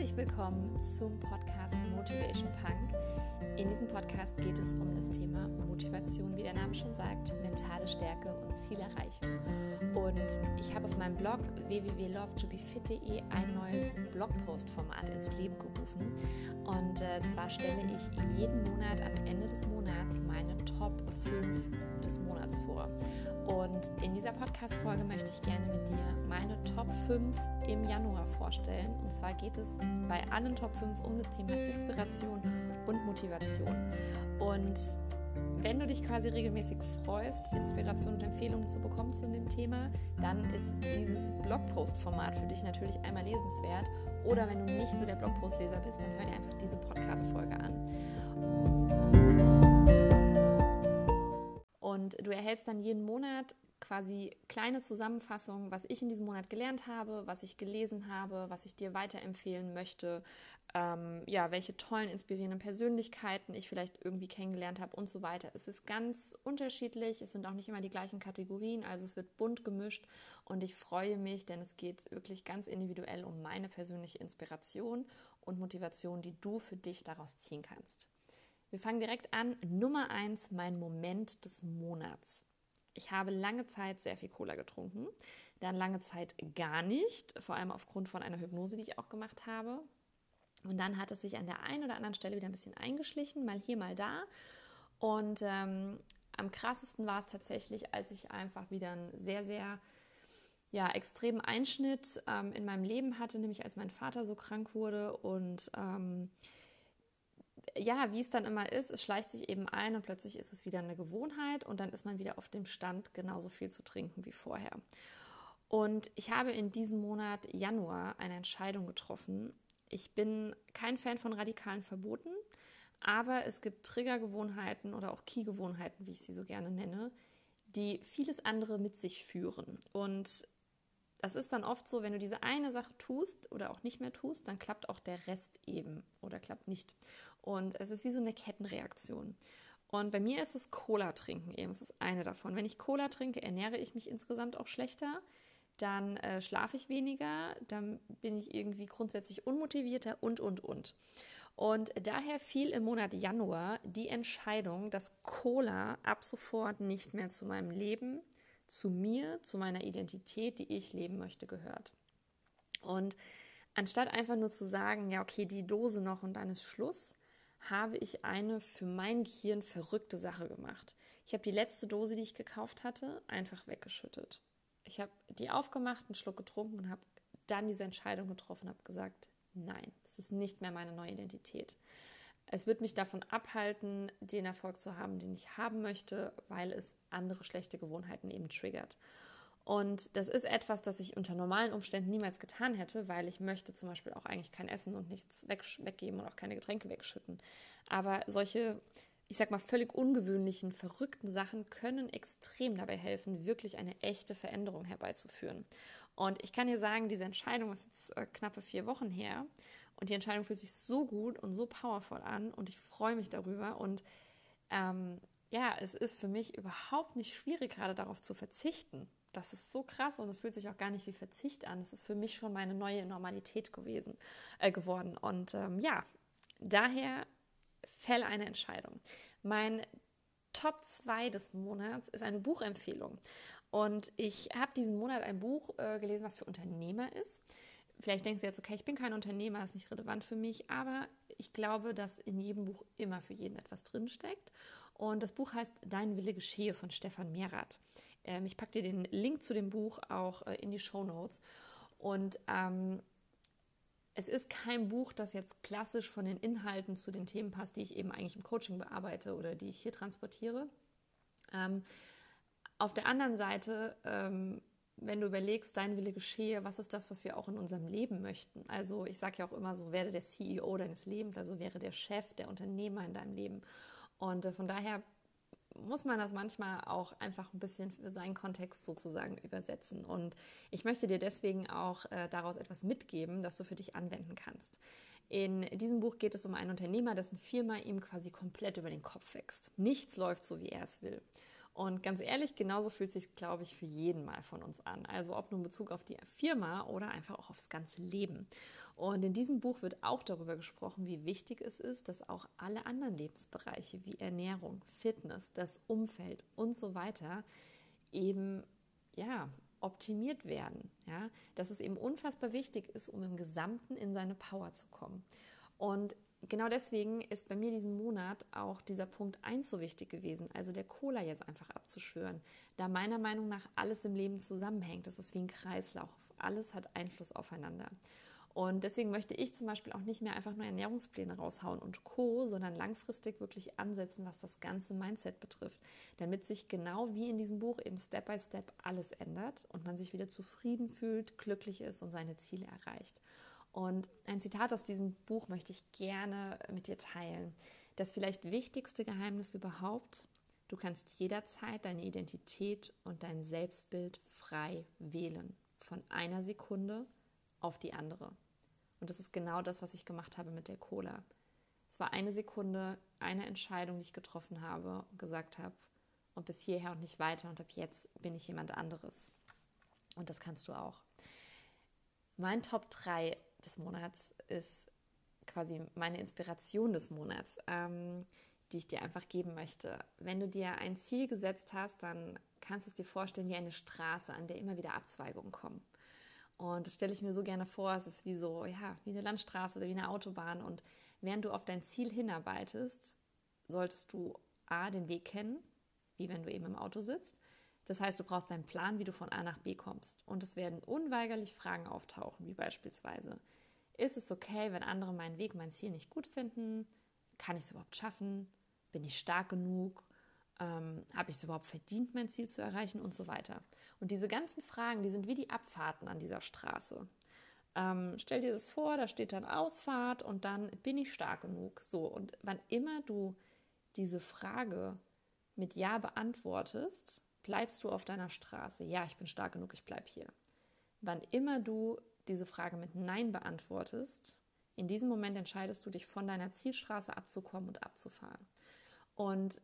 Herzlich willkommen zum Podcast Motivation Punk. In diesem Podcast geht es um das Thema Motivation, wie der Name schon sagt, mentale Stärke und Zielerreichung. Und ich habe auf meinem Blog www.lovetobefit.de ein neues Blogpost-Format ins Leben gerufen. Und äh, zwar stelle ich jeden Monat am Ende des Monats meine Top 5 des Monats in dieser Podcast-Folge möchte ich gerne mit dir meine Top 5 im Januar vorstellen. Und zwar geht es bei allen Top 5 um das Thema Inspiration und Motivation. Und wenn du dich quasi regelmäßig freust, Inspiration und Empfehlungen zu bekommen zu dem Thema, dann ist dieses Blogpost-Format für dich natürlich einmal lesenswert. Oder wenn du nicht so der Blogpost-Leser bist, dann hör dir einfach diese Podcast-Folge an. Und du erhältst dann jeden Monat quasi kleine Zusammenfassungen, was ich in diesem Monat gelernt habe, was ich gelesen habe, was ich dir weiterempfehlen möchte, ähm, ja, welche tollen, inspirierenden Persönlichkeiten ich vielleicht irgendwie kennengelernt habe und so weiter. Es ist ganz unterschiedlich, es sind auch nicht immer die gleichen Kategorien, also es wird bunt gemischt und ich freue mich, denn es geht wirklich ganz individuell um meine persönliche Inspiration und Motivation, die du für dich daraus ziehen kannst. Wir fangen direkt an. Nummer eins, mein Moment des Monats. Ich habe lange Zeit sehr viel Cola getrunken, dann lange Zeit gar nicht, vor allem aufgrund von einer Hypnose, die ich auch gemacht habe. Und dann hat es sich an der einen oder anderen Stelle wieder ein bisschen eingeschlichen, mal hier, mal da. Und ähm, am krassesten war es tatsächlich, als ich einfach wieder einen sehr, sehr ja, extremen Einschnitt ähm, in meinem Leben hatte, nämlich als mein Vater so krank wurde und ähm, ja, wie es dann immer ist, es schleicht sich eben ein und plötzlich ist es wieder eine Gewohnheit und dann ist man wieder auf dem Stand, genauso viel zu trinken wie vorher. Und ich habe in diesem Monat Januar eine Entscheidung getroffen. Ich bin kein Fan von radikalen Verboten, aber es gibt Triggergewohnheiten oder auch Key-Gewohnheiten, wie ich sie so gerne nenne, die vieles andere mit sich führen. Und das ist dann oft so, wenn du diese eine Sache tust oder auch nicht mehr tust, dann klappt auch der Rest eben oder klappt nicht. Und es ist wie so eine Kettenreaktion. Und bei mir ist es Cola trinken eben. Es ist eine davon. Wenn ich Cola trinke, ernähre ich mich insgesamt auch schlechter. Dann äh, schlafe ich weniger. Dann bin ich irgendwie grundsätzlich unmotivierter und, und, und. Und daher fiel im Monat Januar die Entscheidung, dass Cola ab sofort nicht mehr zu meinem Leben, zu mir, zu meiner Identität, die ich leben möchte, gehört. Und anstatt einfach nur zu sagen, ja, okay, die Dose noch und dann ist Schluss, habe ich eine für mein Gehirn verrückte Sache gemacht. Ich habe die letzte Dose, die ich gekauft hatte, einfach weggeschüttet. Ich habe die aufgemacht, einen Schluck getrunken und habe dann diese Entscheidung getroffen, habe gesagt, nein, es ist nicht mehr meine neue Identität. Es wird mich davon abhalten, den Erfolg zu haben, den ich haben möchte, weil es andere schlechte Gewohnheiten eben triggert. Und das ist etwas, das ich unter normalen Umständen niemals getan hätte, weil ich möchte zum Beispiel auch eigentlich kein Essen und nichts weg, weggeben und auch keine Getränke wegschütten. Aber solche, ich sag mal, völlig ungewöhnlichen, verrückten Sachen können extrem dabei helfen, wirklich eine echte Veränderung herbeizuführen. Und ich kann dir sagen, diese Entscheidung ist jetzt äh, knappe vier Wochen her. Und die Entscheidung fühlt sich so gut und so powerful an und ich freue mich darüber. Und ähm, ja, es ist für mich überhaupt nicht schwierig, gerade darauf zu verzichten das ist so krass und es fühlt sich auch gar nicht wie Verzicht an. Es ist für mich schon meine neue Normalität gewesen, äh, geworden. Und ähm, ja, daher fäll eine Entscheidung. Mein Top 2 des Monats ist eine Buchempfehlung. Und ich habe diesen Monat ein Buch äh, gelesen, was für Unternehmer ist. Vielleicht denkst du jetzt, okay, ich bin kein Unternehmer, ist nicht relevant für mich, aber ich glaube, dass in jedem Buch immer für jeden etwas drinsteckt. Und das Buch heißt Dein Wille geschehe von Stefan Mehrath. Ähm, ich packe dir den Link zu dem Buch auch äh, in die Show Notes. Und ähm, es ist kein Buch, das jetzt klassisch von den Inhalten zu den Themen passt, die ich eben eigentlich im Coaching bearbeite oder die ich hier transportiere. Ähm, auf der anderen Seite, ähm, wenn du überlegst, dein Wille geschehe, was ist das, was wir auch in unserem Leben möchten? Also ich sage ja auch immer so, werde der CEO deines Lebens, also wäre der Chef, der Unternehmer in deinem Leben. Und äh, von daher muss man das manchmal auch einfach ein bisschen für seinen Kontext sozusagen übersetzen. Und ich möchte dir deswegen auch äh, daraus etwas mitgeben, das du für dich anwenden kannst. In diesem Buch geht es um einen Unternehmer, dessen Firma ihm quasi komplett über den Kopf wächst. Nichts läuft so, wie er es will. Und ganz ehrlich, genauso fühlt sich, glaube ich, für jeden mal von uns an. Also ob nur in Bezug auf die Firma oder einfach auch aufs ganze Leben. Und in diesem Buch wird auch darüber gesprochen, wie wichtig es ist, dass auch alle anderen Lebensbereiche wie Ernährung, Fitness, das Umfeld und so weiter eben ja optimiert werden. Ja, dass es eben unfassbar wichtig ist, um im Gesamten in seine Power zu kommen. Und genau deswegen ist bei mir diesen Monat auch dieser Punkt 1 so wichtig gewesen, also der Cola jetzt einfach abzuschwören, da meiner Meinung nach alles im Leben zusammenhängt. Das ist wie ein Kreislauf. Alles hat Einfluss aufeinander. Und deswegen möchte ich zum Beispiel auch nicht mehr einfach nur Ernährungspläne raushauen und Co., sondern langfristig wirklich ansetzen, was das ganze Mindset betrifft, damit sich genau wie in diesem Buch eben Step by Step alles ändert und man sich wieder zufrieden fühlt, glücklich ist und seine Ziele erreicht. Und ein Zitat aus diesem Buch möchte ich gerne mit dir teilen. Das vielleicht wichtigste Geheimnis überhaupt, du kannst jederzeit deine Identität und dein Selbstbild frei wählen. Von einer Sekunde auf die andere. Und das ist genau das, was ich gemacht habe mit der Cola. Es war eine Sekunde, eine Entscheidung, die ich getroffen habe und gesagt habe, und bis hierher und nicht weiter und ab jetzt bin ich jemand anderes. Und das kannst du auch. Mein Top 3 des Monats ist quasi meine Inspiration des Monats, ähm, die ich dir einfach geben möchte. Wenn du dir ein Ziel gesetzt hast, dann kannst du es dir vorstellen wie eine Straße, an der immer wieder Abzweigungen kommen. Und das stelle ich mir so gerne vor, es ist wie so, ja, wie eine Landstraße oder wie eine Autobahn. Und während du auf dein Ziel hinarbeitest, solltest du A, den Weg kennen, wie wenn du eben im Auto sitzt. Das heißt, du brauchst einen Plan, wie du von A nach B kommst. Und es werden unweigerlich Fragen auftauchen, wie beispielsweise, ist es okay, wenn andere meinen Weg, mein Ziel nicht gut finden? Kann ich es überhaupt schaffen? Bin ich stark genug? Ähm, Habe ich es überhaupt verdient, mein Ziel zu erreichen? Und so weiter. Und diese ganzen Fragen, die sind wie die Abfahrten an dieser Straße. Ähm, stell dir das vor, da steht dann Ausfahrt und dann bin ich stark genug. So, und wann immer du diese Frage mit Ja beantwortest, bleibst du auf deiner Straße. Ja, ich bin stark genug, ich bleibe hier. Wann immer du diese Frage mit Nein beantwortest, in diesem Moment entscheidest du dich von deiner Zielstraße abzukommen und abzufahren. Und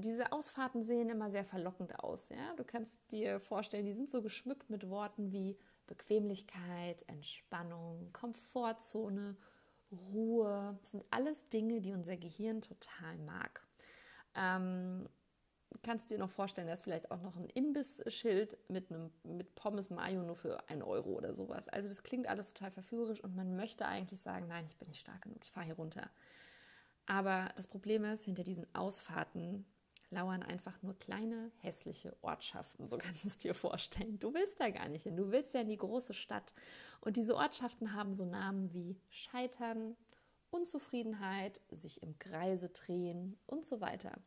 diese Ausfahrten sehen immer sehr verlockend aus. Ja? Du kannst dir vorstellen, die sind so geschmückt mit Worten wie Bequemlichkeit, Entspannung, Komfortzone, Ruhe. Das sind alles Dinge, die unser Gehirn total mag. Ähm, kannst dir noch vorstellen, da ist vielleicht auch noch ein Imbissschild mit mit Pommes Mayo nur für einen Euro oder sowas. Also das klingt alles total verführerisch und man möchte eigentlich sagen, nein, ich bin nicht stark genug, ich fahre hier runter. Aber das Problem ist, hinter diesen Ausfahrten lauern einfach nur kleine, hässliche Ortschaften, so kannst du es dir vorstellen. Du willst da gar nicht hin, du willst ja in die große Stadt. Und diese Ortschaften haben so Namen wie Scheitern, Unzufriedenheit, sich im Kreise drehen und so weiter.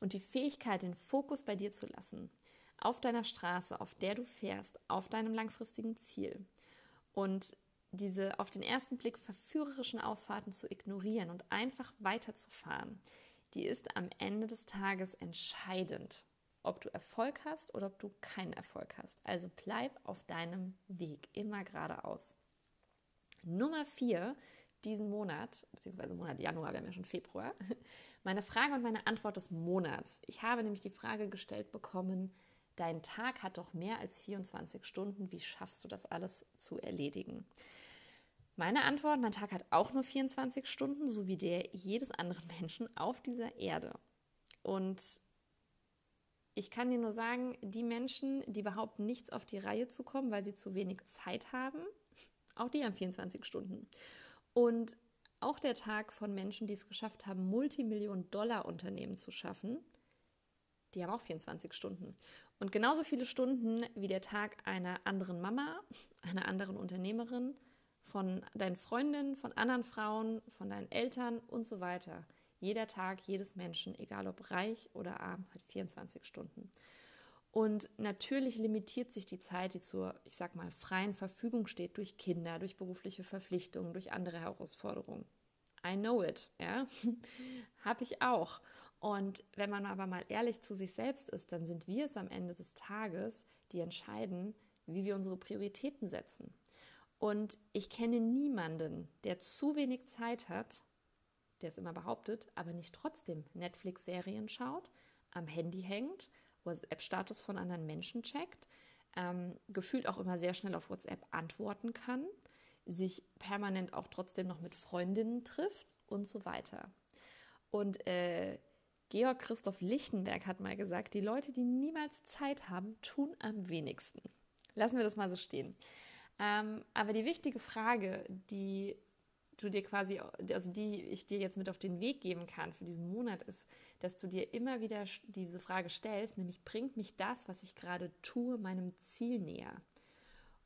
Und die Fähigkeit, den Fokus bei dir zu lassen, auf deiner Straße, auf der du fährst, auf deinem langfristigen Ziel. Und diese auf den ersten Blick verführerischen Ausfahrten zu ignorieren und einfach weiterzufahren, die ist am Ende des Tages entscheidend, ob du Erfolg hast oder ob du keinen Erfolg hast. Also bleib auf deinem Weg immer geradeaus. Nummer vier diesen Monat, beziehungsweise Monat Januar, wir haben ja schon Februar, meine Frage und meine Antwort des Monats. Ich habe nämlich die Frage gestellt bekommen, dein Tag hat doch mehr als 24 Stunden, wie schaffst du das alles zu erledigen? Meine Antwort, mein Tag hat auch nur 24 Stunden, so wie der jedes anderen Menschen auf dieser Erde. Und ich kann dir nur sagen, die Menschen, die behaupten, nichts auf die Reihe zu kommen, weil sie zu wenig Zeit haben, auch die haben 24 Stunden. Und auch der Tag von Menschen, die es geschafft haben, Multimillion-Dollar-Unternehmen zu schaffen, die haben auch 24 Stunden. Und genauso viele Stunden wie der Tag einer anderen Mama, einer anderen Unternehmerin, von deinen Freundinnen, von anderen Frauen, von deinen Eltern und so weiter. Jeder Tag, jedes Menschen, egal ob reich oder arm, hat 24 Stunden. Und natürlich limitiert sich die Zeit, die zur, ich sag mal, freien Verfügung steht, durch Kinder, durch berufliche Verpflichtungen, durch andere Herausforderungen. I know it, ja. Habe ich auch. Und wenn man aber mal ehrlich zu sich selbst ist, dann sind wir es am Ende des Tages, die entscheiden, wie wir unsere Prioritäten setzen. Und ich kenne niemanden, der zu wenig Zeit hat, der es immer behauptet, aber nicht trotzdem Netflix-Serien schaut, am Handy hängt, WhatsApp-Status von anderen Menschen checkt, ähm, gefühlt auch immer sehr schnell auf WhatsApp antworten kann, sich permanent auch trotzdem noch mit Freundinnen trifft und so weiter. Und äh, Georg Christoph Lichtenberg hat mal gesagt, die Leute, die niemals Zeit haben, tun am wenigsten. Lassen wir das mal so stehen. Ähm, aber die wichtige Frage, die du dir quasi, also die ich dir jetzt mit auf den Weg geben kann für diesen Monat, ist, dass du dir immer wieder diese Frage stellst, nämlich bringt mich das, was ich gerade tue, meinem Ziel näher?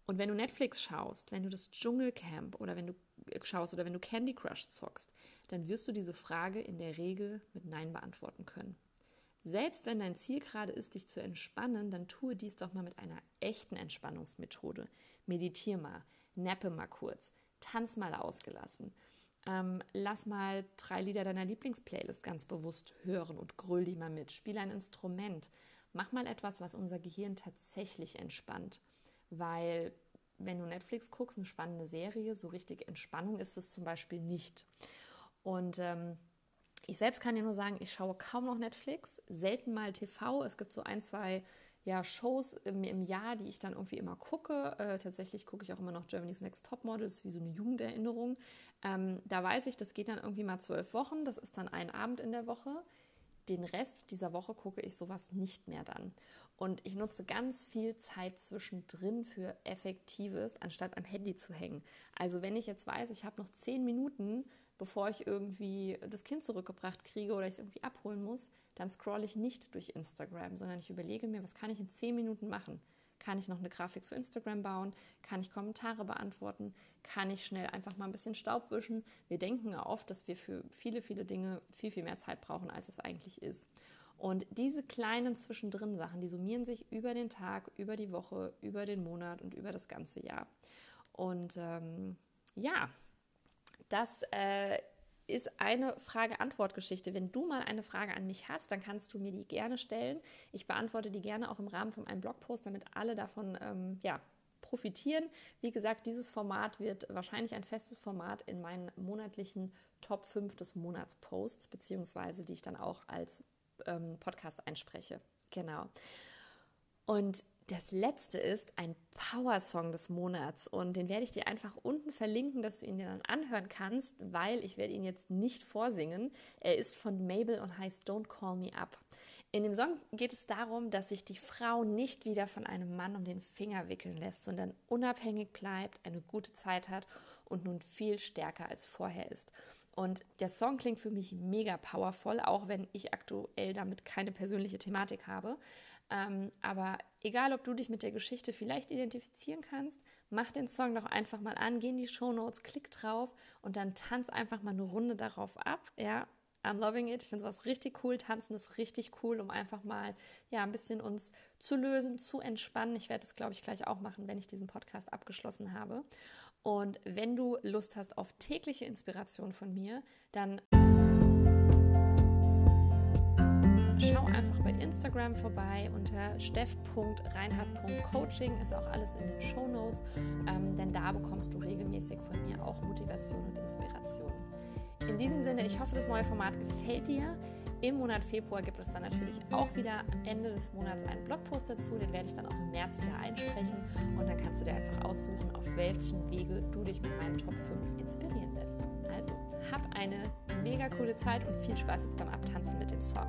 Und wenn du Netflix schaust, wenn du das Dschungelcamp oder wenn du äh, schaust oder wenn du Candy Crush zockst, dann wirst du diese Frage in der Regel mit Nein beantworten können. Selbst wenn dein Ziel gerade ist, dich zu entspannen, dann tue dies doch mal mit einer echten Entspannungsmethode. Meditier mal, nappe mal kurz, tanz mal ausgelassen. Ähm, lass mal drei Lieder deiner Lieblingsplaylist ganz bewusst hören und grüll die mal mit. Spiel ein Instrument. Mach mal etwas, was unser Gehirn tatsächlich entspannt. Weil, wenn du Netflix guckst, eine spannende Serie, so richtig Entspannung ist es zum Beispiel nicht. Und ähm, ich selbst kann dir nur sagen, ich schaue kaum noch Netflix, selten mal TV. Es gibt so ein, zwei ja, Shows im, im, Jahr, die ich dann irgendwie immer gucke. Äh, tatsächlich gucke ich auch immer noch Germany's Next Topmodel, das ist wie so eine Jugenderinnerung. Ähm, da weiß ich, das geht dann irgendwie mal zwölf Wochen, das ist dann ein Abend in der Woche. Den Rest dieser Woche gucke ich sowas nicht mehr dann. Und ich nutze ganz viel Zeit zwischendrin für Effektives, anstatt am Handy zu hängen. Also wenn ich jetzt weiß, ich habe noch zehn Minuten, bevor ich irgendwie das Kind zurückgebracht kriege oder ich es irgendwie abholen muss, dann scrolle ich nicht durch Instagram, sondern ich überlege mir, was kann ich in zehn Minuten machen? Kann ich noch eine Grafik für Instagram bauen? Kann ich Kommentare beantworten? Kann ich schnell einfach mal ein bisschen Staub wischen? Wir denken oft, dass wir für viele, viele Dinge viel, viel mehr Zeit brauchen, als es eigentlich ist. Und diese kleinen zwischendrin Sachen, die summieren sich über den Tag, über die Woche, über den Monat und über das ganze Jahr. Und ähm, ja, das äh, ist eine Frage-Antwort-Geschichte. Wenn du mal eine Frage an mich hast, dann kannst du mir die gerne stellen. Ich beantworte die gerne auch im Rahmen von einem Blogpost, damit alle davon ähm, ja, profitieren. Wie gesagt, dieses Format wird wahrscheinlich ein festes Format in meinen monatlichen Top 5 des Monats Posts, beziehungsweise die ich dann auch als ähm, Podcast einspreche. Genau. Und das letzte ist ein Power-Song des Monats und den werde ich dir einfach unten verlinken, dass du ihn dir dann anhören kannst, weil ich werde ihn jetzt nicht vorsingen. Er ist von Mabel und heißt Don't Call Me Up. In dem Song geht es darum, dass sich die Frau nicht wieder von einem Mann um den Finger wickeln lässt, sondern unabhängig bleibt, eine gute Zeit hat und nun viel stärker als vorher ist. Und der Song klingt für mich mega powerful, auch wenn ich aktuell damit keine persönliche Thematik habe. Ähm, aber egal, ob du dich mit der Geschichte vielleicht identifizieren kannst, mach den Song doch einfach mal an, geh in die Show Notes, klick drauf und dann tanz einfach mal eine Runde darauf ab. Ja, I'm loving it. Ich finde sowas richtig cool. Tanzen ist richtig cool, um einfach mal ja ein bisschen uns zu lösen, zu entspannen. Ich werde das, glaube ich, gleich auch machen, wenn ich diesen Podcast abgeschlossen habe. Und wenn du Lust hast auf tägliche Inspiration von mir, dann schau einfach bei Instagram vorbei unter steff.reinhard.coaching, ist auch alles in den Show Notes, ähm, denn da bekommst du regelmäßig von mir auch Motivation und Inspiration. In diesem Sinne, ich hoffe, das neue Format gefällt dir. Im Monat Februar gibt es dann natürlich auch wieder Ende des Monats einen Blogpost dazu. Den werde ich dann auch im März wieder einsprechen. Und dann kannst du dir einfach aussuchen, auf welchen Wege du dich mit meinen Top 5 inspirieren lässt. Also, hab eine mega coole Zeit und viel Spaß jetzt beim Abtanzen mit dem Song.